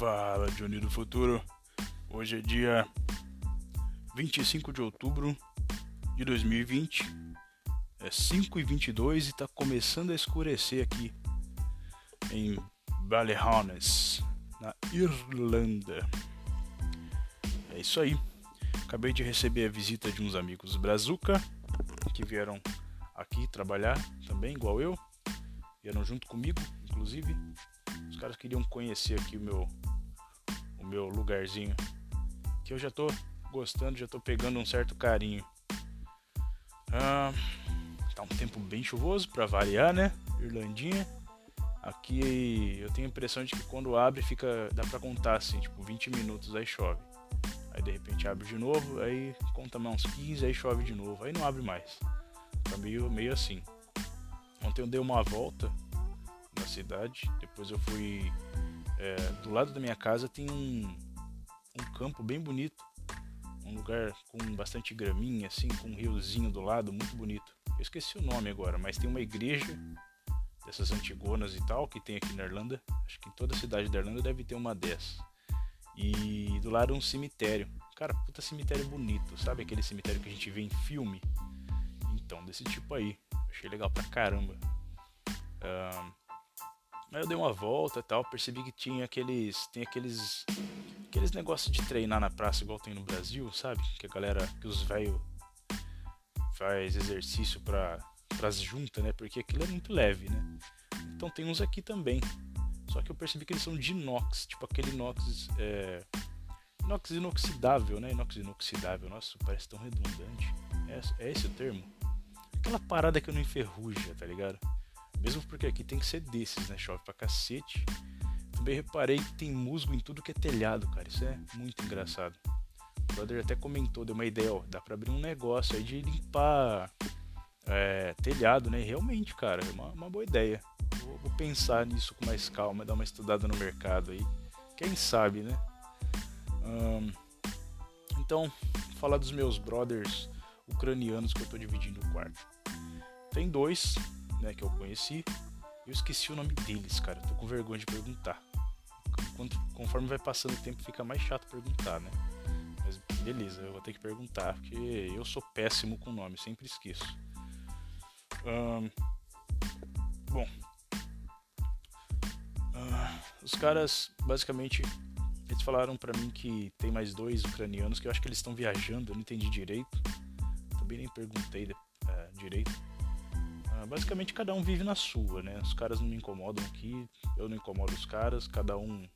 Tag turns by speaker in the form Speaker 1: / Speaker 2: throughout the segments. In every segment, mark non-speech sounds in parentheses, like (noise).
Speaker 1: Fala, Johnny do Futuro. Hoje é dia 25 de outubro de 2020. É 5h22 e tá começando a escurecer aqui em Ballyhonnes, na Irlanda. É isso aí. Acabei de receber a visita de uns amigos Brazuca que vieram aqui trabalhar também, igual eu. Vieram junto comigo, inclusive. Caras queriam conhecer aqui o meu o meu lugarzinho. Que eu já tô gostando, já tô pegando um certo carinho. Ah, tá um tempo bem chuvoso para variar, né? Irlandinha. Aqui eu tenho a impressão de que quando abre fica. dá pra contar assim, tipo 20 minutos, aí chove. Aí de repente abre de novo, aí conta mais uns 15, aí chove de novo, aí não abre mais. Tá meio, meio assim. Ontem eu dei uma volta na cidade, depois eu fui. É, do lado da minha casa tem um, um campo bem bonito. Um lugar com bastante graminha, assim, com um riozinho do lado, muito bonito. Eu esqueci o nome agora, mas tem uma igreja dessas antigonas e tal, que tem aqui na Irlanda. Acho que em toda a cidade da Irlanda deve ter uma dessas. E do lado um cemitério. Cara, puta cemitério bonito, sabe aquele cemitério que a gente vê em filme? Então, desse tipo aí. Achei legal pra caramba. Um, aí eu dei uma volta e tal, percebi que tinha aqueles. Tem aqueles. Aqueles negócios de treinar na praça igual tem no Brasil, sabe? Que a galera, que os velhos faz exercício pra, pras juntas, né? Porque aquilo é muito leve, né? Então tem uns aqui também. Só que eu percebi que eles são de inox, tipo aquele inox. É, inox inoxidável, né? Inox inoxidável. Nossa, parece tão redundante. É, é esse o termo? Aquela parada que não enferruja, tá ligado? Mesmo porque aqui tem que ser desses, né? Chove pra cacete. Também reparei que tem musgo em tudo que é telhado, cara. Isso é muito engraçado. O brother até comentou, deu uma ideia, ó. Dá pra abrir um negócio aí de limpar é, telhado, né? Realmente, cara, é uma, uma boa ideia. Vou, vou, pensar nisso com mais calma, dar uma estudada no mercado aí. Quem sabe, né? Um, então, falar dos meus brothers ucranianos que eu tô dividindo o quarto. Tem dois, né, que eu conheci. Eu esqueci o nome deles, cara. Eu tô com vergonha de perguntar. Quando, conforme vai passando o tempo, fica mais chato perguntar, né? Mas beleza, eu vou ter que perguntar, porque eu sou péssimo com nome, sempre esqueço. Um, bom, os caras basicamente eles falaram para mim que tem mais dois ucranianos que eu acho que eles estão viajando, eu não entendi direito. Também nem perguntei uh, direito. Uh, basicamente cada um vive na sua, né? Os caras não me incomodam aqui, eu não incomodo os caras, cada um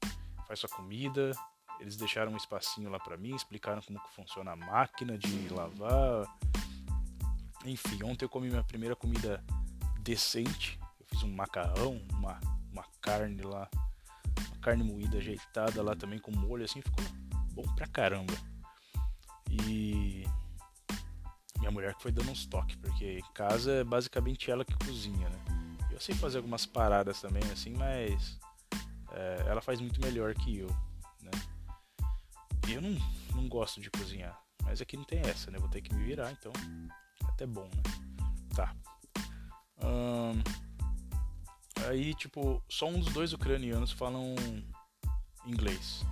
Speaker 1: faz sua comida. Eles deixaram um espacinho lá para mim, explicaram como que funciona a máquina de lavar, enfim, ontem eu comi minha primeira comida decente. Eu fiz um macarrão, uma, uma carne lá, uma carne moída ajeitada lá também com molho, assim, ficou bom pra caramba. E minha mulher que foi dando uns toques, porque em casa é basicamente ela que cozinha, né? Eu sei fazer algumas paradas também, assim, mas é, ela faz muito melhor que eu, né? Eu não, não gosto de cozinhar, mas aqui não tem essa, né? Vou ter que me virar, então até bom, né? Tá. Um, aí, tipo, só um dos dois ucranianos falam inglês.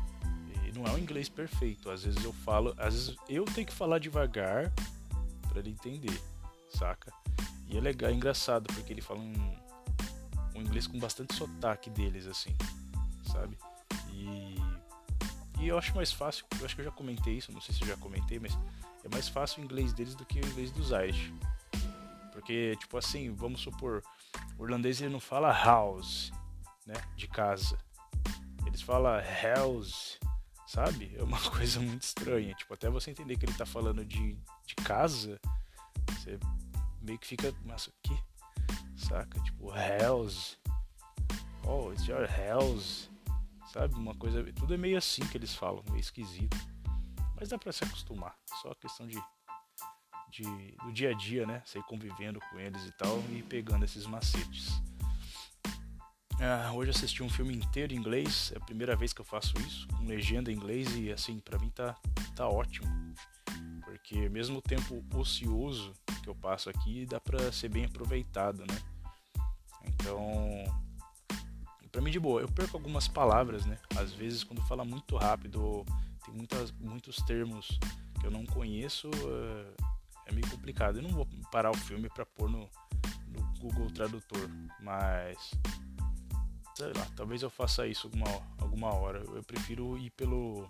Speaker 1: E não é um inglês perfeito. Às vezes eu falo, às vezes eu tenho que falar devagar para ele entender, saca? E é legal, é engraçado porque ele fala um, um inglês com bastante sotaque deles, assim, sabe? E, e eu acho mais fácil, eu acho que eu já comentei isso, não sei se eu já comentei, mas é mais fácil o inglês deles do que o inglês dos Irish. Porque, tipo assim, vamos supor, o irlandês ele não fala house, né, de casa. Eles falam house, sabe? É uma (laughs) coisa muito estranha. Tipo, até você entender que ele tá falando de, de casa, você meio que fica, mas o que? Saca? Tipo, house. Oh, it's your house. Sabe? Uma coisa. Tudo é meio assim que eles falam, meio esquisito. Mas dá pra se acostumar. Só questão de, de do dia a dia, né? Você ir convivendo com eles e tal e pegando esses macetes. Ah, hoje assisti um filme inteiro em inglês. É a primeira vez que eu faço isso, com legenda em inglês e assim, para mim tá, tá ótimo. Porque mesmo o tempo ocioso que eu passo aqui dá pra ser bem aproveitado, né? Então, pra mim de boa. Eu perco algumas palavras, né? Às vezes quando fala muito rápido, tem muitas, muitos termos que eu não conheço, é, é meio complicado. Eu não vou parar o filme pra pôr no, no Google Tradutor, mas sei lá, talvez eu faça isso alguma, alguma hora. Eu prefiro ir pelo,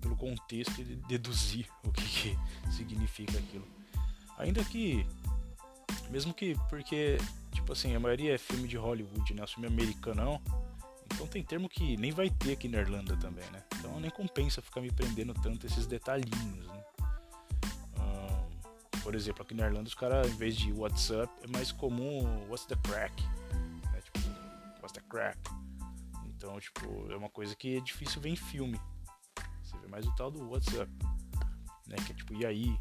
Speaker 1: pelo contexto e deduzir (laughs) o que, que significa aquilo. Ainda que, mesmo que, porque, tipo assim, a maioria é filme de Hollywood, né? O filme americano Então tem termo que nem vai ter aqui na Irlanda também, né? Então nem compensa ficar me prendendo tanto esses detalhinhos, né? Por exemplo, aqui na Irlanda os caras, em vez de WhatsApp, é mais comum What's the crack? Então, tipo, é uma coisa que é difícil ver em filme. Você vê mais o tal do WhatsApp, né? Que é tipo, e aí?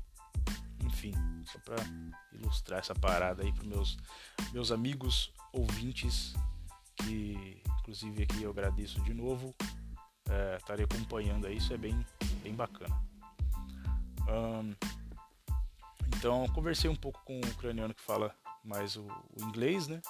Speaker 1: Enfim, só para ilustrar essa parada aí para meus meus amigos ouvintes que inclusive aqui eu agradeço de novo é, estarem acompanhando aí, isso é bem bem bacana. Um, então conversei um pouco com o ucraniano que fala mais o, o inglês, né?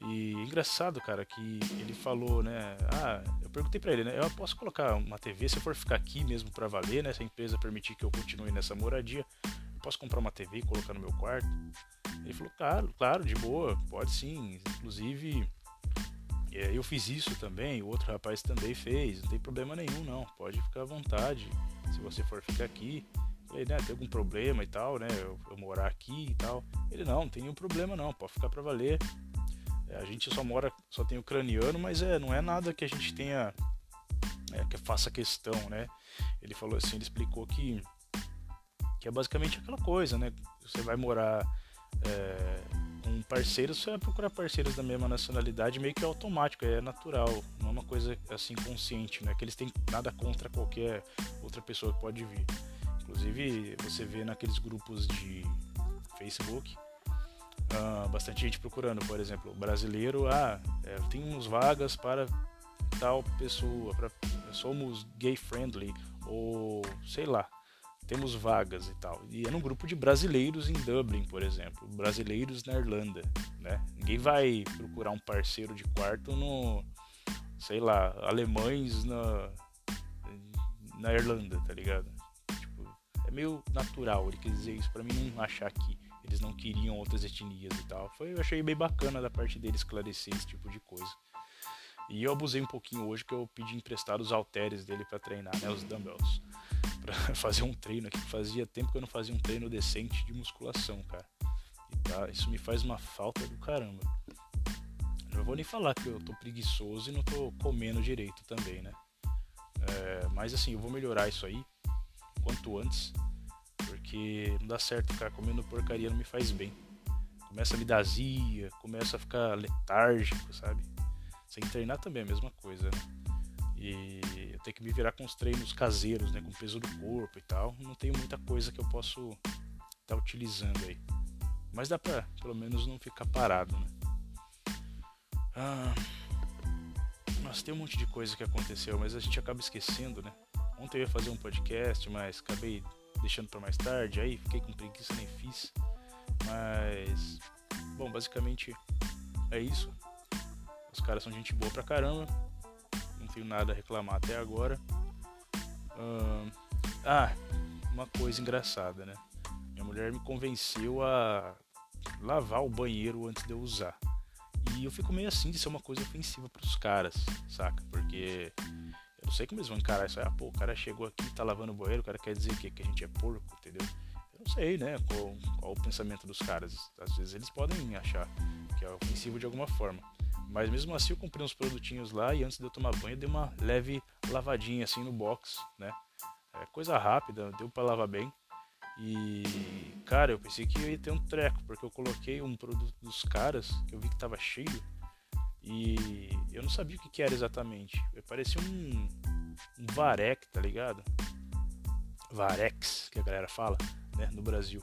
Speaker 1: E engraçado, cara, que ele falou, né? Ah, eu perguntei para ele, né? Eu posso colocar uma TV se eu for ficar aqui mesmo para valer, né? Se a empresa permitir que eu continue nessa moradia, eu posso comprar uma TV e colocar no meu quarto? Ele falou, claro, claro, de boa, pode sim. Inclusive, é, eu fiz isso também, o outro rapaz também fez, não tem problema nenhum, não. Pode ficar à vontade. Se você for ficar aqui, falei, né, tem algum problema e tal, né? Eu, eu morar aqui e tal. Ele não, não tem nenhum problema não, pode ficar para valer. É, a gente só mora, só tem ucraniano, mas é, não é nada que a gente tenha é, que faça questão, né? Ele falou assim, ele explicou que que é basicamente aquela coisa, né? Você vai morar é, com parceiros, você vai procurar parceiros da mesma nacionalidade, meio que é automático, é natural, não é uma coisa assim consciente, né? Que eles têm nada contra qualquer outra pessoa que pode vir. Inclusive, você vê naqueles grupos de Facebook Uh, bastante gente procurando, por exemplo, brasileiro, ah, é, temos vagas para tal pessoa, pra, somos gay friendly, ou sei lá, temos vagas e tal. E é num grupo de brasileiros em Dublin, por exemplo, brasileiros na Irlanda, né? Ninguém vai procurar um parceiro de quarto no, sei lá, alemães na, na Irlanda, tá ligado? Tipo, é meio natural ele quer dizer isso para mim não achar que eles não queriam outras etnias e tal. Foi, eu achei bem bacana da parte dele esclarecer esse tipo de coisa. E eu abusei um pouquinho hoje que eu pedi emprestado os halteres dele para treinar, né, os dumbbells, (laughs) para fazer um treino aqui. Fazia tempo que eu não fazia um treino decente de musculação, cara. E tá, isso me faz uma falta do caramba. Não vou nem falar que eu tô preguiçoso e não tô comendo direito também, né? É, mas assim, eu vou melhorar isso aí quanto antes porque não dá certo ficar comendo porcaria, não me faz bem. Começa a me dar azia, começa a ficar letárgico, sabe? Sem treinar também é a mesma coisa, né? E eu tenho que me virar com os treinos caseiros, né? Com o peso do corpo e tal. Não tenho muita coisa que eu posso estar tá utilizando aí. Mas dá pra pelo menos não ficar parado, né? Ah, nossa, tem um monte de coisa que aconteceu, mas a gente acaba esquecendo, né? Ontem eu ia fazer um podcast, mas acabei deixando para mais tarde, aí fiquei com preguiça nem fiz. Mas bom, basicamente é isso. Os caras são gente boa pra caramba. Não tenho nada a reclamar até agora. ah, uma coisa engraçada, né? Minha mulher me convenceu a lavar o banheiro antes de eu usar. E eu fico meio assim de ser uma coisa ofensiva para os caras, saca? Porque não sei como eles vão encarar isso aí. Ah, pô, o cara chegou aqui tá lavando o banheiro, o cara quer dizer que, que a gente é porco, entendeu? Eu não sei, né? Qual, qual o pensamento dos caras. Às vezes eles podem achar que é ofensivo de alguma forma. Mas mesmo assim eu comprei uns produtinhos lá e antes de eu tomar banho eu dei uma leve lavadinha assim no box, né? É coisa rápida, deu para lavar bem. E cara, eu pensei que ia ter um treco, porque eu coloquei um produto dos caras que eu vi que tava cheio e eu não sabia o que, era exatamente. Parecia um, um Varec, tá ligado? Varex, que a galera fala, né, no Brasil.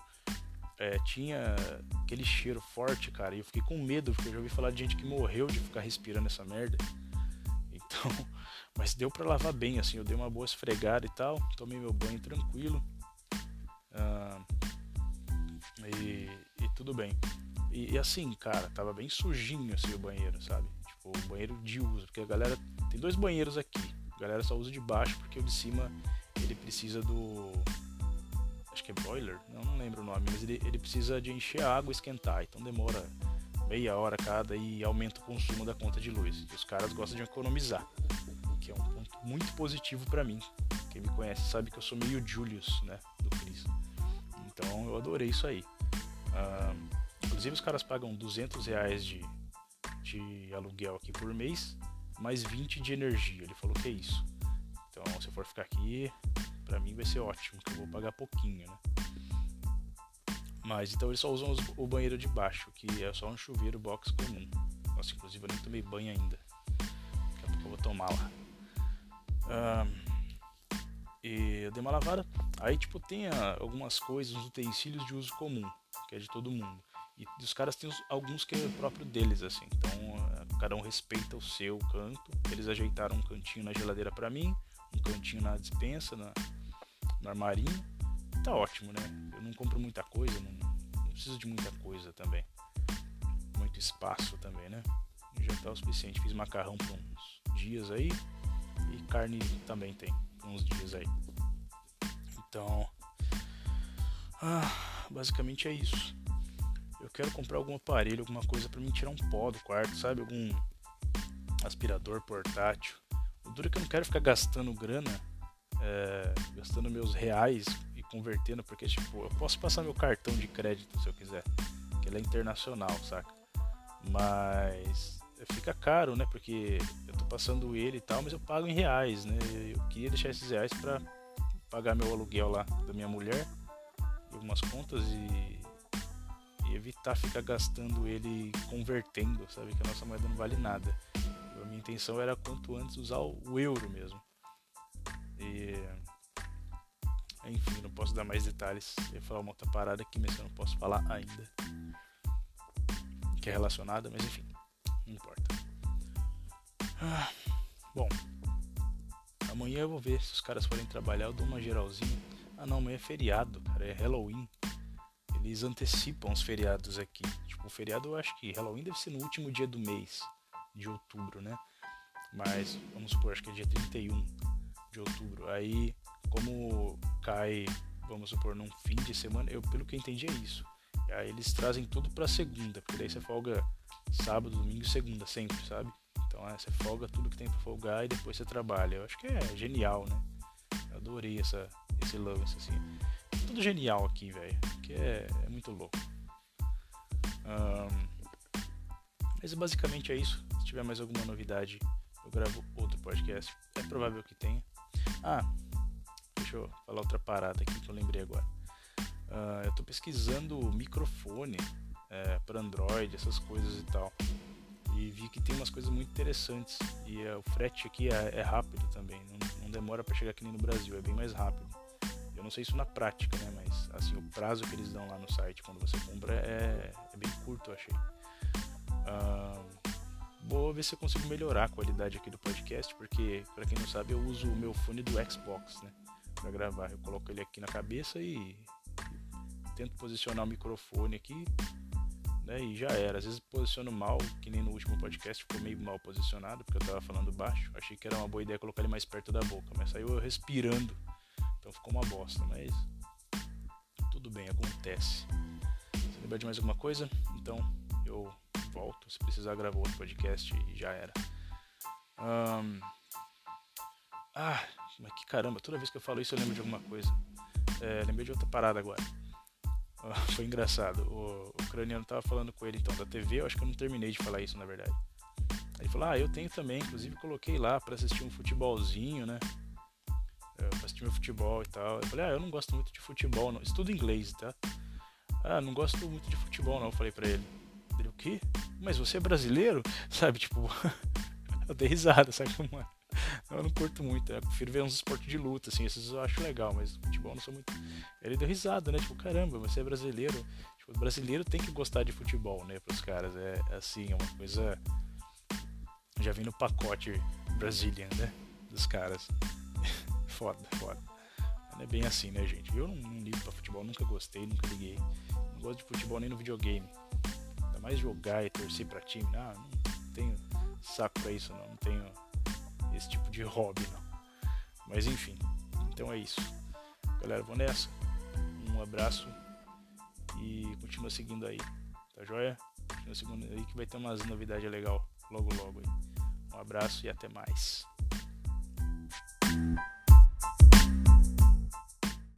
Speaker 1: É, tinha aquele cheiro forte, cara, e eu fiquei com medo, porque eu já ouvi falar de gente que morreu de ficar respirando essa merda. Então, (laughs) mas deu para lavar bem, assim, eu dei uma boa esfregada e tal, tomei meu banho tranquilo. Ah, e, e, tudo bem. E, e, assim, cara, tava bem sujinho assim o banheiro, sabe? o banheiro de uso, porque a galera tem dois banheiros aqui. A galera só usa de baixo porque o de cima ele precisa do acho que é boiler, não, não lembro o nome, mas ele, ele precisa de encher a água e esquentar, então demora meia hora cada e aumenta o consumo da conta de luz. E os caras gostam de economizar, que é um ponto muito positivo para mim. Quem me conhece sabe que eu sou meio Julius, né, do Chris. Então eu adorei isso aí. Inclusive os caras pagam 200 reais de, de aluguel aqui por mês, mais 20 de energia. Ele falou que é isso. Então se eu for ficar aqui, para mim vai ser ótimo, que eu vou pagar pouquinho, né? Mas então eles só usam os, o banheiro de baixo, que é só um chuveiro box comum. Nossa, inclusive eu nem tomei banho ainda. Daqui a pouco eu vou tomar lá. E eu dei uma lavada. Aí tipo tem a, algumas coisas, uns utensílios de uso comum, que é de todo mundo. E os caras têm alguns que é próprio deles, assim. Então cada um respeita o seu canto. Eles ajeitaram um cantinho na geladeira para mim, um cantinho na dispensa, na, no armarinho tá ótimo, né? Eu não compro muita coisa, não, não preciso de muita coisa também. Muito espaço também, né? Já tá o suficiente. Fiz macarrão por uns dias aí e carne também tem por uns dias aí. Então, ah, basicamente é isso. Eu quero comprar algum aparelho, alguma coisa para me tirar um pó do quarto, sabe? Algum aspirador portátil. O duro é que eu não quero ficar gastando grana, é, gastando meus reais convertendo, porque tipo, eu posso passar meu cartão de crédito se eu quiser, que ele é internacional, saca? Mas fica caro, né? Porque eu tô passando ele e tal, mas eu pago em reais, né? Eu queria deixar esses reais para pagar meu aluguel lá da minha mulher e algumas contas e, evitar ficar gastando ele convertendo, sabe? Que a nossa moeda não vale nada. A minha intenção era quanto antes usar o euro mesmo. E enfim, não posso dar mais detalhes. Eu ia falar uma outra parada aqui, mas eu não posso falar ainda. Que é relacionada, mas enfim, não importa. Ah, bom, amanhã eu vou ver se os caras forem trabalhar. Eu dou uma geralzinha. Ah, não, amanhã é feriado, cara, é Halloween. Eles antecipam os feriados aqui. Tipo, o feriado eu acho que Halloween deve ser no último dia do mês de outubro, né? Mas vamos supor, acho que é dia 31 de outubro. Aí como cai, vamos supor, num fim de semana, eu pelo que eu entendi é isso. Aí eles trazem tudo pra segunda, porque daí você folga sábado, domingo e segunda sempre, sabe? Então é, você folga tudo que tem pra folgar e depois você trabalha. Eu acho que é genial, né? Eu adorei essa, esse lance, assim. Tudo genial aqui, velho. Que é, é, muito louco. Um, mas basicamente é isso. Se tiver mais alguma novidade, eu gravo outro podcast. É provável que tenha. Ah, deixa eu falar outra parada aqui que eu lembrei agora. Uh, eu estou pesquisando microfone é, para Android, essas coisas e tal. E vi que tem umas coisas muito interessantes. E é, o frete aqui é, é rápido também. Não, não demora para chegar aqui nem no Brasil, é bem mais rápido. Não sei isso na prática, né? Mas assim, o prazo que eles dão lá no site quando você compra é, é bem curto, eu achei. Vou ver se eu consigo melhorar a qualidade aqui do podcast, porque para quem não sabe eu uso o meu fone do Xbox, né? para gravar. Eu coloco ele aqui na cabeça e tento posicionar o microfone aqui, né? E já era. Às vezes posiciono mal, que nem no último podcast ficou meio mal posicionado, porque eu tava falando baixo. Achei que era uma boa ideia colocar ele mais perto da boca, mas saiu eu respirando. Então ficou uma bosta, mas tudo bem, acontece. Se lembrar de mais alguma coisa, então eu volto. Se precisar gravar outro podcast e já era. Um... Ah, mas que caramba, toda vez que eu falo isso eu lembro de alguma coisa. É, lembrei de outra parada agora. (laughs) Foi engraçado. O, o ucraniano tava falando com ele então da TV, eu acho que eu não terminei de falar isso na verdade. Ele falou: Ah, eu tenho também, inclusive coloquei lá para assistir um futebolzinho, né? Pra assistir meu futebol e tal. Eu falei: Ah, eu não gosto muito de futebol, não. Estudo inglês, tá? Ah, não gosto muito de futebol, não. Eu falei pra ele: Ele, o quê? Mas você é brasileiro? (laughs) Sabe, tipo, (laughs) eu dei risada, sabe (laughs) como é? eu não curto muito, né? eu prefiro ver uns esportes de luta, assim, esses eu acho legal, mas futebol não sou muito. Ele deu risada, né? Tipo, caramba, você é brasileiro. Tipo, brasileiro tem que gostar de futebol, né? Para os caras. É, é assim, é uma coisa. Já vem no pacote Brazilian, né? Dos caras. Foda, foda. Não é bem assim, né, gente? Eu não, não ligo pra futebol, nunca gostei, nunca liguei. Não gosto de futebol nem no videogame. Ainda mais jogar e torcer pra time. Ah, não tenho saco pra isso, não. Não tenho esse tipo de hobby, não. Mas enfim, então é isso. Galera, vou nessa. Um abraço e continua seguindo aí, tá joia? Continua seguindo aí que vai ter umas novidades legais logo logo aí. Um abraço e até mais.